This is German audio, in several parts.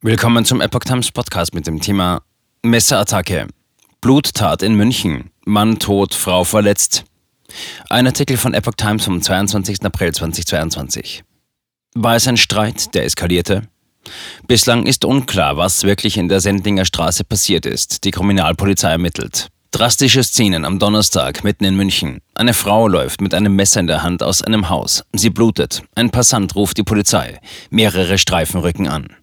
Willkommen zum Epoch Times Podcast mit dem Thema Messerattacke. Bluttat in München. Mann tot, Frau verletzt. Ein Artikel von Epoch Times vom 22. April 2022. War es ein Streit, der eskalierte? Bislang ist unklar, was wirklich in der Sendlinger Straße passiert ist. Die Kriminalpolizei ermittelt. Drastische Szenen am Donnerstag mitten in München. Eine Frau läuft mit einem Messer in der Hand aus einem Haus. Sie blutet. Ein Passant ruft die Polizei. Mehrere Streifen rücken an.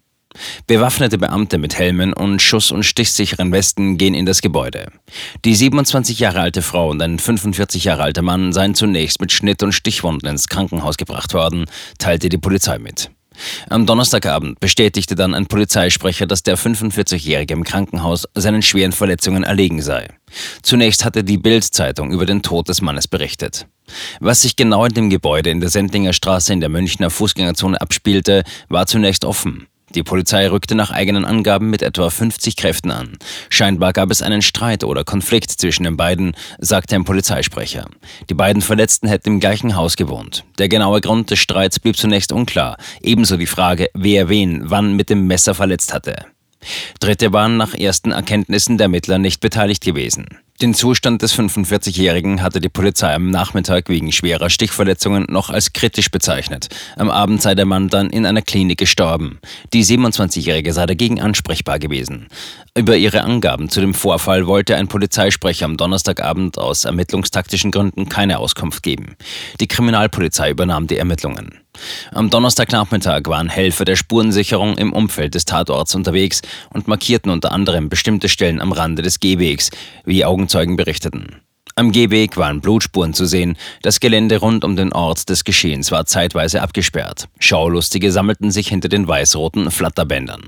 Bewaffnete Beamte mit Helmen und schuss- und stichsicheren Westen gehen in das Gebäude. Die 27 Jahre alte Frau und ein 45 Jahre alter Mann seien zunächst mit Schnitt- und Stichwunden ins Krankenhaus gebracht worden, teilte die Polizei mit. Am Donnerstagabend bestätigte dann ein Polizeisprecher, dass der 45-Jährige im Krankenhaus seinen schweren Verletzungen erlegen sei. Zunächst hatte die Bild-Zeitung über den Tod des Mannes berichtet. Was sich genau in dem Gebäude in der Sendlinger Straße in der Münchner Fußgängerzone abspielte, war zunächst offen. Die Polizei rückte nach eigenen Angaben mit etwa 50 Kräften an. Scheinbar gab es einen Streit oder Konflikt zwischen den beiden, sagte ein Polizeisprecher. Die beiden Verletzten hätten im gleichen Haus gewohnt. Der genaue Grund des Streits blieb zunächst unklar, ebenso die Frage, wer wen wann mit dem Messer verletzt hatte. Dritte waren nach ersten Erkenntnissen der Ermittler nicht beteiligt gewesen. Den Zustand des 45-Jährigen hatte die Polizei am Nachmittag wegen schwerer Stichverletzungen noch als kritisch bezeichnet. Am Abend sei der Mann dann in einer Klinik gestorben. Die 27-Jährige sei dagegen ansprechbar gewesen. Über ihre Angaben zu dem Vorfall wollte ein Polizeisprecher am Donnerstagabend aus ermittlungstaktischen Gründen keine Auskunft geben. Die Kriminalpolizei übernahm die Ermittlungen. Am Donnerstagnachmittag waren Helfer der Spurensicherung im Umfeld des Tatorts unterwegs und markierten unter anderem bestimmte Stellen am Rande des Gehwegs, wie Augenzeugen berichteten. Am Gehweg waren Blutspuren zu sehen. Das Gelände rund um den Ort des Geschehens war zeitweise abgesperrt. Schaulustige sammelten sich hinter den weiß-roten Flatterbändern.